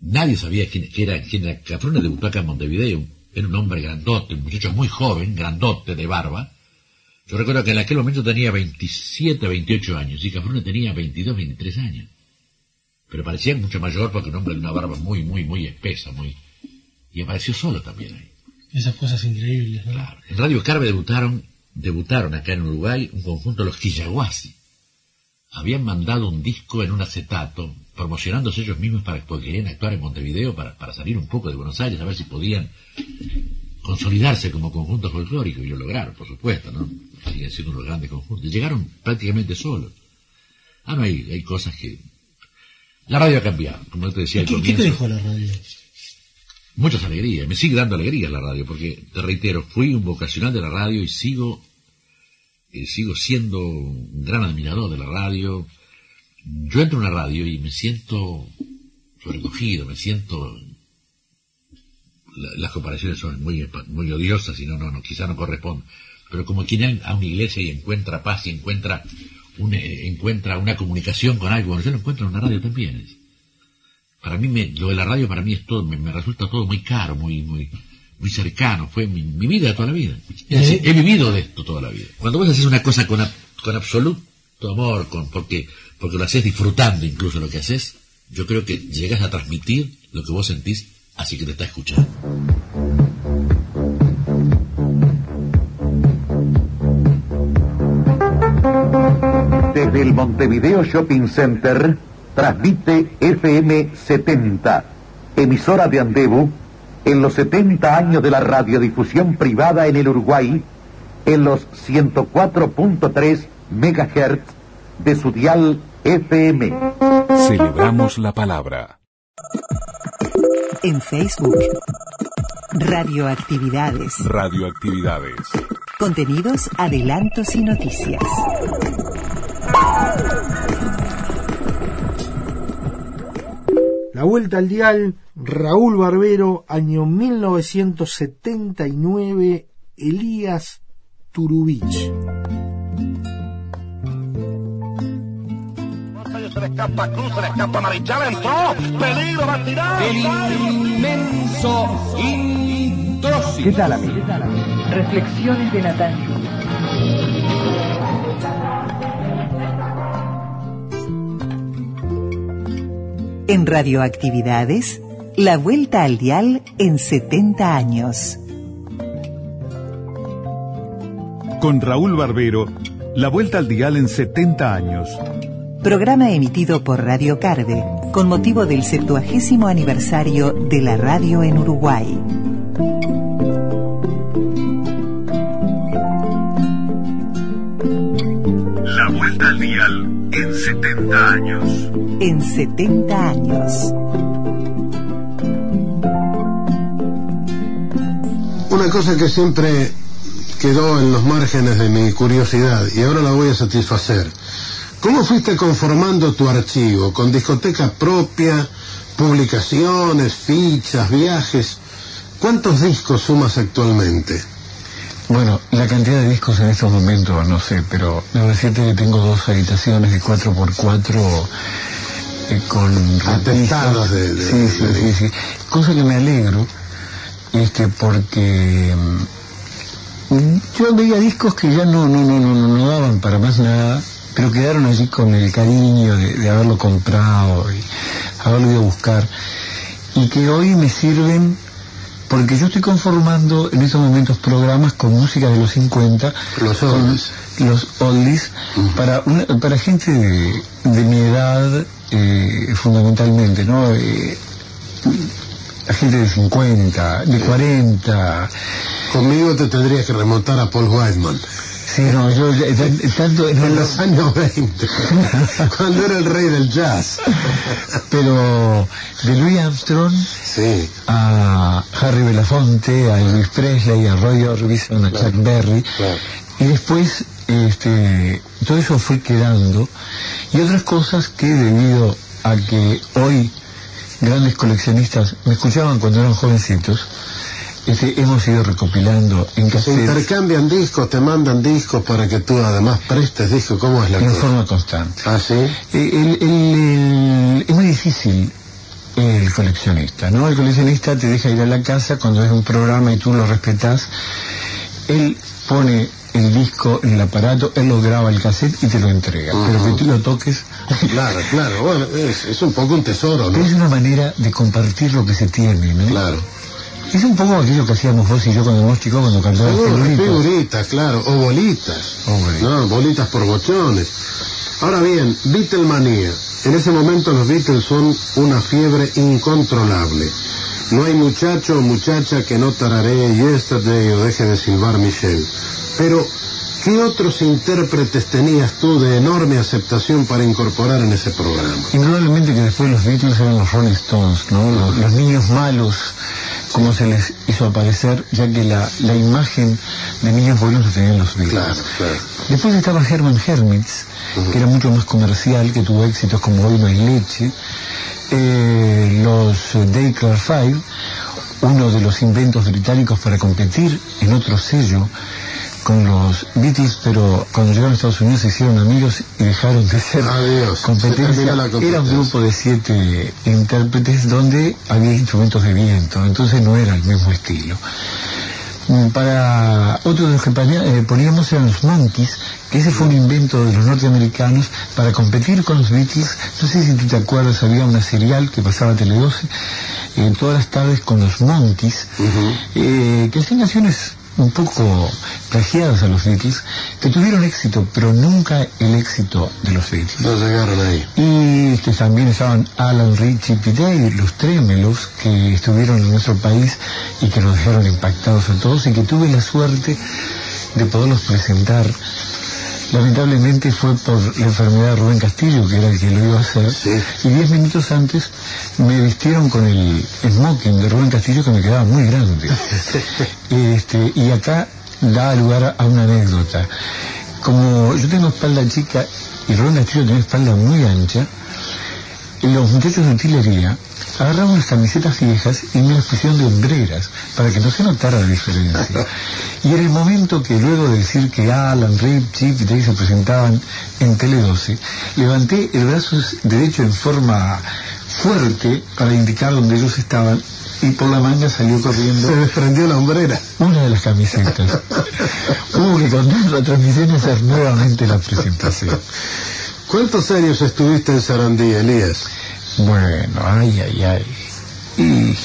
Nadie sabía quién, quién era, quién era. Cafrune debutó acá en Montevideo, era un hombre grandote, un muchacho muy joven, grandote, de barba. Yo recuerdo que en aquel momento tenía 27, 28 años, y Cafrune tenía 22, 23 años. Pero parecía mucho mayor porque un hombre de una barba muy, muy, muy espesa, muy... Y apareció solo también ahí. Esas cosas increíbles, ¿no? En Radio Carve debutaron, debutaron acá en Uruguay un conjunto de los Quillaguasi. Habían mandado un disco en un acetato, promocionándose ellos mismos para porque querían actuar en Montevideo para, para salir un poco de Buenos Aires, a ver si podían consolidarse como conjunto folclórico, y lo lograron, por supuesto, ¿no? Siguen siendo unos grandes conjuntos. Llegaron prácticamente solos. Ah, no, hay, hay cosas que... La radio ha cambiado, como te decía al ¿Qué, qué te comienzo. dejó la radio? Muchas alegrías, me sigue dando alegrías la radio, porque te reitero, fui un vocacional de la radio y sigo, eh, sigo siendo un gran admirador de la radio. Yo entro en una radio y me siento sobrecogido, me siento... la- las comparaciones son muy, muy odiosas y no, no, no, quizá no corresponden. Pero como quien a una iglesia y encuentra paz y encuentra, un, eh, encuentra una comunicación con algo, bueno, yo lo encuentro en una radio también. para mí me- lo de la radio para mí es todo me, me resulta todo muy caro muy muy muy cercano fue mi, mi vida toda la vida Eh. he vivido de esto toda la vida cuando vos haces una cosa con, con absoluto amor con porque porque lo haces disfrutando incluso lo que haces yo creo que llegas a transmitir lo que vos sentís así que te está escuchando Desde el Montevideo Shopping Center transmite FM 70, emisora de Andebu, en los 70 años de la radiodifusión privada en el Uruguay, en los 104.3 MHz de su dial FM. Celebramos la palabra. En Facebook. Radioactividades. Radioactividades. Contenidos, adelantos y noticias. Vuelta al dial, Raúl Barbero, año 1979, Elías Turubich. Se le escapa Cruz, se le escapa Marichal, entró, peligro, va a tirar. El inmenso. ¿Qué tal, amigo? Reflexiones de Natanjo. En Radioactividades, la vuelta al dial en 70 años. Con Raúl Barbero, la vuelta al dial en 70 años. Programa emitido por Radio Carve con motivo del 70 aniversario de la radio en Uruguay. La vuelta al dial en 70 años. En 70 años. Una cosa que siempre quedó en los márgenes de mi curiosidad y ahora la voy a satisfacer. ¿Cómo fuiste conformando tu archivo? ¿Con discoteca propia, publicaciones, fichas, viajes? ¿Cuántos discos sumas actualmente? Bueno, la cantidad de discos en estos momentos no sé, pero debo decirte que tengo dos habitaciones de 4x4 eh, con Atestadas repisas. de- de- sí, sí, de- sí, sí. Cosa que me alegro es que porque mm, yo veía discos que ya no, no, no, no, no, no daban para más nada, pero quedaron allí con el cariño de, de haberlo comprado y haberlo ido a buscar. y que hoy me sirven porque yo estoy conformando en estos momentos programas con música de los 50, los oldies, los oldies para, una- para gente de, de mi edad eh, fundamentalmente, ¿no? Eh, la gente de 50, de 40. Conmigo te tendrías que remontar a Paul Whiteman. Sí, no, yo ya- tanto En los años 20, (laughs) cuando era el rey del jazz. pero de Louis Armstrong Sí, a Harry Belafonte, a Elvis Presley, a Roy Orbison, a Chuck Berry. claro. Y después, este, todo eso fue quedando. Y otras cosas que debido a que hoy grandes coleccionistas me escuchaban cuando eran jovencitos, este, hemos ido recopilando en Se intercambian discos, te mandan discos para que tú además prestes discos. ¿Cómo es la en cosa? forma constante. Ah, sí. El- el- el- es muy difícil el coleccionista, ¿no? El coleccionista te deja ir a la casa cuando es un programa y tú lo respetas. Él pone el disco en el aparato, él lo graba el cassette y te lo entrega. Pero que tú lo toques. (laughs) Claro, claro. Bueno, es, es un poco un tesoro, ¿no? Es una manera de compartir lo que se tiene, ¿no? Claro. Es un poco aquello que hacíamos vos y yo cuando éramos chicos cuando cantábamos figuritas. figuritas, claro, o bolitas. No, bolitas por bochones. Ahora bien, Beatlemanía. En ese momento los Beatles son una fiebre incontrolable. No hay muchacho o muchacha que no tararee Yesterday o deje de silbar Michelle. Pero, ¿qué otros intérpretes tenías tú de enorme aceptación para incorporar en ese programa? Indudablemente que después los Beatles eran los Rolling Stones, ¿no? Los, los niños malos, como se les hizo aparecer, ya que la, la imagen de niños buenos la tenían los Beatles. Claro, claro. Después estaba Herman Hermits, que era mucho más comercial, que tuvo éxitos como Hoy no hay leche. Eh, los Daycare Five, uno de los inventos británicos para competir en otro sello con los Beatles, pero cuando llegaron a Estados Unidos se hicieron amigos y dejaron de ser Adiós. Competencia. Era un grupo de siete intérpretes donde había instrumentos de viento, entonces no era el mismo estilo. Mm, Para otro de los que eh, poníamos eran los Monkeys, que ese fue un invento de los norteamericanos para competir con los Beatles. No sé si tú te acuerdas, había una serial que pasaba Tele 12 eh, todas las tardes con los Monkeys, eh, que hacían canciones un poco plagiadas a los Beatles, que tuvieron éxito, pero nunca el éxito de los Beatles. No llegaron ahí. Y este, también estaban Alan Rich y Pete Day, los trémelos que estuvieron en nuestro país y que nos dejaron impactados a todos y que tuve la suerte de poderlos presentar. Lamentablemente fue por la enfermedad de Rubén Castillo, que era el que lo iba a hacer, y diez minutos antes me vistieron con el smoking de Rubén Castillo que me quedaba muy grande. (laughs) Este, y acá da lugar a una anécdota. Como yo tengo espalda chica y Rubén Castillo tiene espalda muy ancha, los muchachos de utilería agarraron unas camisetas viejas y me las pusieron de hombreras para que no se notara la diferencia. Y en el momento que luego de decir que Alan, Rip, Chip y Day se presentaban en Tele 12, levanté el brazo derecho en forma fuerte para indicar donde ellos estaban y por la manga salió corriendo. Se desprendió la hombrera. Una de las camisetas. Hubo que contar la transmisión y hacer nuevamente la presentación. ¿Cuántos años estuviste en Sarandí, Elías? Bueno, ay, ay, ay. Y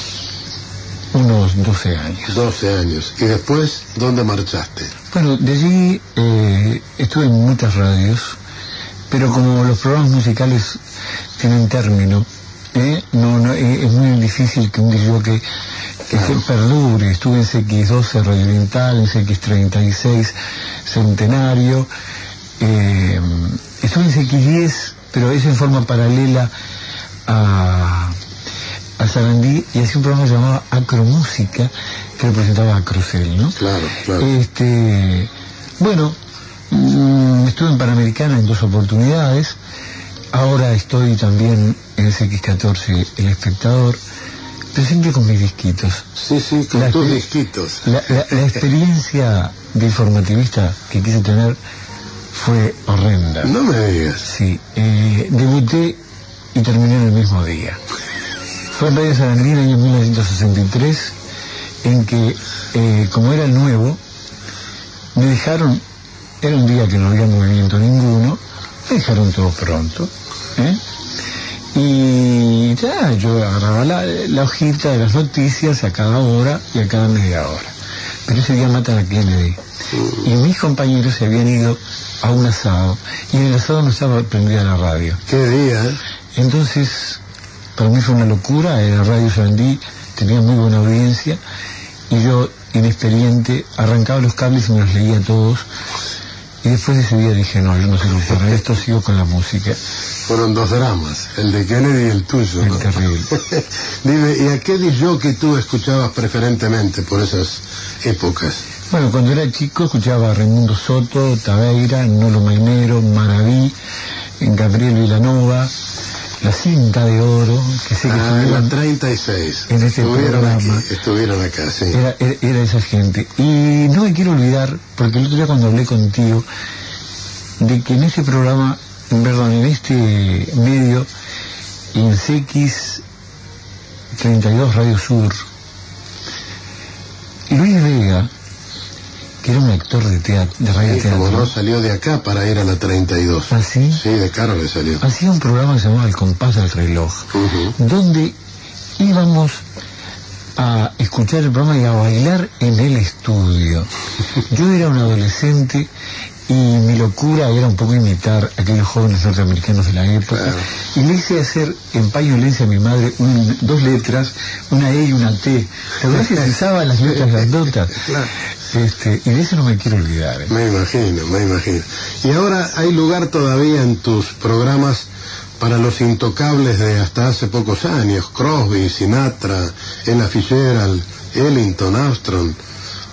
unos 12 años. 12 años. ¿Y después dónde marchaste? Bueno, de allí eh, estuve en muchas radios, pero como los programas musicales tienen término, ¿eh? no, no, eh, es muy difícil que un DJ que, se perdure. Estuve en CX12 Radio Oriental, en CX36 Centenario, eh, estuve en CX10, pero es en forma paralela a, a Sarandí y hacía un programa llamado Acromúsica que lo presentaba a Crocel, ¿no? Claro, claro. Este, bueno, mm, estuve en Panamericana en dos oportunidades. Ahora estoy también en el X14 El Espectador, pero siempre con mis disquitos. Sí, sí, con La tus disquitos. La, la- la experiencia de informativista que quise tener fue horrenda. No me digas. Sí, eh, debuté y terminé en el mismo día. Fue en Radio Sarandí en el año 1963, en que, eh, como era nuevo, me dejaron, era un día que no había movimiento ninguno, me dejaron todo pronto, ¿eh? y ah, yo agarraba la, la hojita de las noticias a cada hora y a cada media hora. Pero ese día matan a Kennedy. Y mis compañeros se habían ido a un asado y en el asado no estaba prendida la radio. ¿Qué día? eh? Entonces, para mí fue una locura, la radio se vendí, tenía muy buena audiencia y yo, inexperiente, arrancaba los cables y me los leía todos. Y después de ese día dije, no, yo no sé por esto, sigo con la música. Fueron dos dramas, el de Kennedy y el tuyo. ¿no? terrible. (laughs) Dime, ¿y a qué que tú escuchabas preferentemente por esas épocas? Bueno, cuando era chico escuchaba a Raimundo Soto, Tabeira, Nolo Mainero, Maraví, Gabriel Villanova, La Cinta de Oro, que sé que Ah, en estuvieron la 36. en este estuvieron programa. aquí, estuvieron acá, sí. Era, era, era esa gente. Y no me quiero olvidar, porque el otro día cuando hablé contigo, de que en este programa, perdón, en este medio, en CX 32 Radio Sur, Luis Vega, que era un actor de teatro, de radio Sí, como teatro, no salió de acá para ir a la 32. ¿Ah, sí? Sí, de Caro le salió. hacía un programa que se llamaba El compás del reloj, donde íbamos a escuchar el programa y a bailar en el estudio. (laughs) Yo era un adolescente y mi locura era un poco imitar a aquellos jóvenes norteamericanos de la época. Y le hice hacer en pañolencia a mi madre un- dos letras, una E y una T. ¿Te acuerdas que se usaban las letras grandotas? (laughs) Este, y de eso no me quiero olvidar. ¿eh? Me imagino, me imagino. Y ahora hay lugar todavía en tus programas para los intocables de hasta hace pocos años, Crosby, Sinatra, Ella Fitzgerald, Ellington, Armstrong,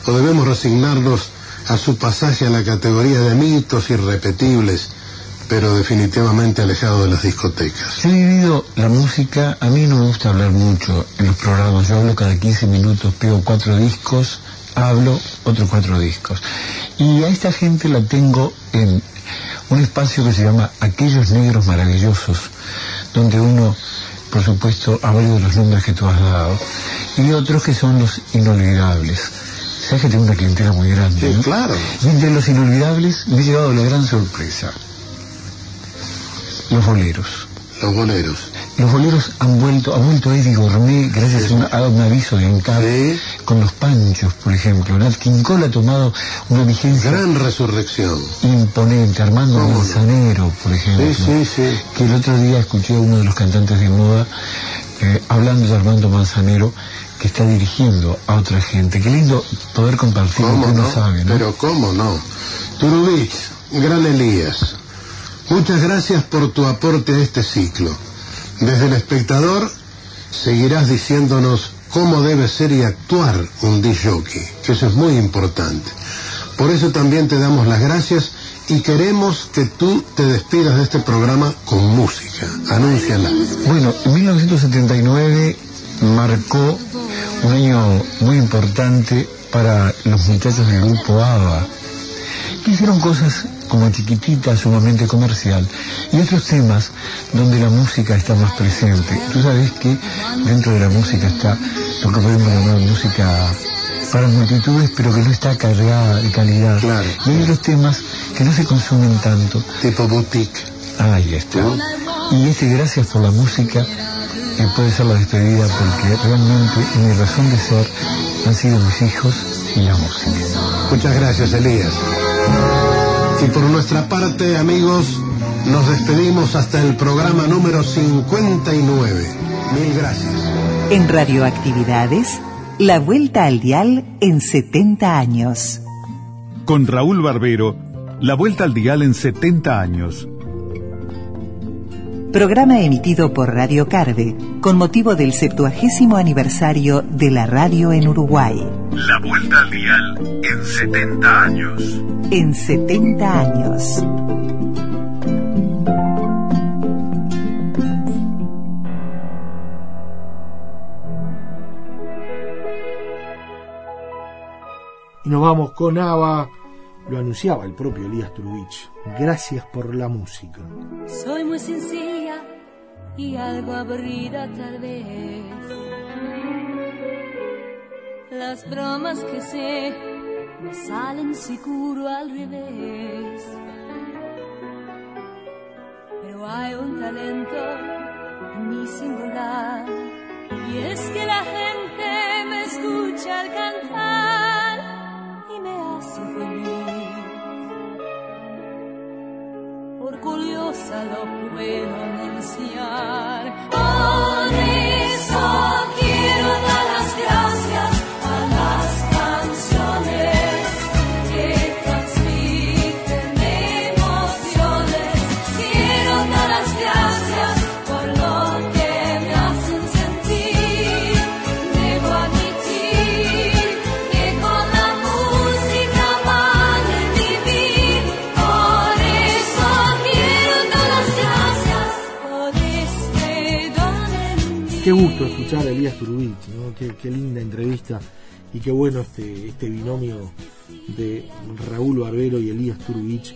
o debemos resignarnos a su pasaje a la categoría de mitos irrepetibles, pero definitivamente alejado de las discotecas. Yo he vivido la música, a mí no me gusta hablar mucho en los programas, yo hablo cada 15 minutos, pego cuatro discos, hablo otros cuatro discos. Y a esta gente la tengo en un espacio que se llama Aquellos Negros Maravillosos, donde uno, por supuesto, habla de los nombres que tú has dado, y otros que son los inolvidables. Sabes que tengo una clientela muy grande, ¿no? claro. Y entre los inolvidables me he llevado la gran sorpresa. Los boleros. Los boleros. Los boleros han vuelto, ha vuelto Eddie Gourmet gracias a, un aviso de Encar con los panchos, por ejemplo. Nat King Cole ha tomado una vigencia Gran resurrección. imponente. Armando. Manzanero, por ejemplo. Sí, sí, sí. Que el otro día escuché a uno de los cantantes de moda eh, hablando de Armando Manzanero que está dirigiendo a otra gente. Qué lindo poder compartir lo ¿Cómo que uno no? sabe, ¿no? Pero cómo no. Turubich, gran Elías, muchas gracias por tu aporte a este ciclo. Desde el espectador seguirás diciéndonos cómo debe ser y actuar un disc jockey, que eso es muy importante. Por eso también te damos las gracias y queremos que tú te despidas de este programa con música. Anúnciala. Bueno, en 1979 marcó un año muy importante para los muchachos del grupo ABBA, que hicieron cosas como chiquitita, sumamente comercial, y otros temas donde la música está más presente. Tú sabes que dentro de la música está lo que podemos llamar música para multitudes, pero que no está cargada de calidad. Y hay otros temas que no se consumen tanto. Tipo boutique. Ahí está. Y este gracias por la música eh, puede ser la despedida porque realmente mi razón de ser han sido mis hijos y la música. Muchas gracias, Elías. Y por nuestra parte, amigos, nos despedimos hasta el programa número 59. Mil gracias. En Radioactividades, la vuelta al dial en 70 años. Con Raúl Barbero, la vuelta al dial en 70 años. Programa emitido por Radio Carve con motivo del 70 aniversario de la radio en Uruguay. La vuelta al dial en 70 años. En 70 años. Y nos vamos con Ava, lo anunciaba el propio Elías Trubich. Gracias por la música. Soy muy sencilla y algo aburrida tal vez. Las bromas que sé me salen seguro al revés. Pero hay un talento en mi singular. Y es que la gente me escucha al cantar y me hace feliz. Orgullosa lo puedo anunciar. Gusto escuchar a Elías Turubich, ¿no? qué, linda entrevista y qué bueno este, este binomio de Raúl Barbero y Elías Turubich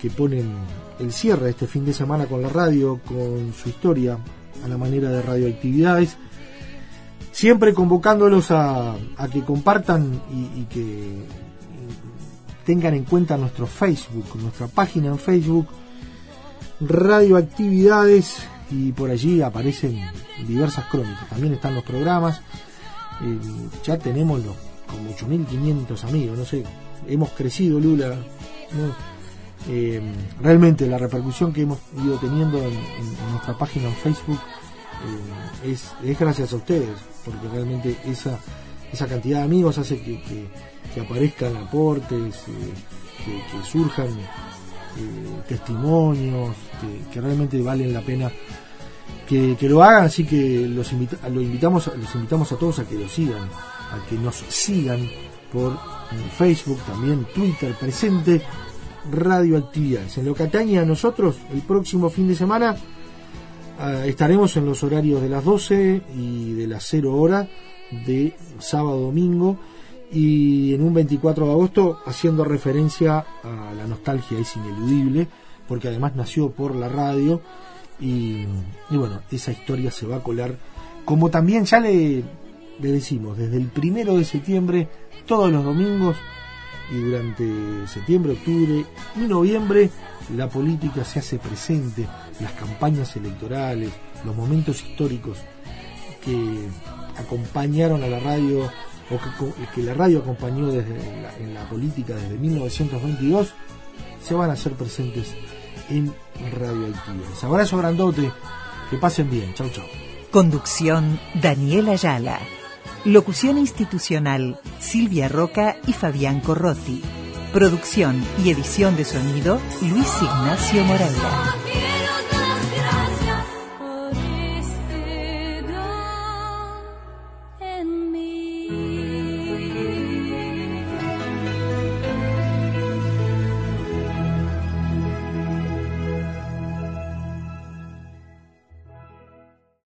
que ponen el cierre este fin de semana con la radio, con su historia a la manera de radioactividades, siempre convocándolos a, que compartan y que tengan en cuenta nuestro Facebook, nuestra página en Facebook, radioactividades y por allí aparecen diversas crónicas. También están los programas. Eh, ya tenemos los, como 8.500 amigos, no sé, hemos crecido Lula. Eh, realmente la repercusión que hemos ido teniendo en, nuestra página en Facebook eh, es, es gracias a ustedes, porque realmente esa, esa cantidad de amigos hace que, que- aparezcan aportes, que, surjan testimonios que, realmente valen la pena que, lo hagan, así que los, invita- invitamos, los invitamos a todos a que lo sigan, a que nos sigan por eh, Facebook, también Twitter, presente radioactividades. En lo que nosotros, el próximo fin de semana ah, estaremos en los horarios de las 12 y de las 0 hora de sábado domingo y en un 24 de agosto haciendo referencia a la nostalgia es ineludible porque además nació por la radio y, bueno, esa historia se va a colar como también ya le decimos desde el primero de septiembre todos los domingos y durante septiembre, octubre y noviembre la política se hace presente, las campañas electorales, los momentos históricos que acompañaron a la radio o que, la radio acompañó desde en la política desde 1922 se van a hacer presentes en radioactividades. Abrazo grandote, que pasen bien, chau chau. Conducción Daniela Ayala. Locución institucional Silvia Roca y Fabián Corrotti. Producción y edición de sonido Luis Ignacio Moreira.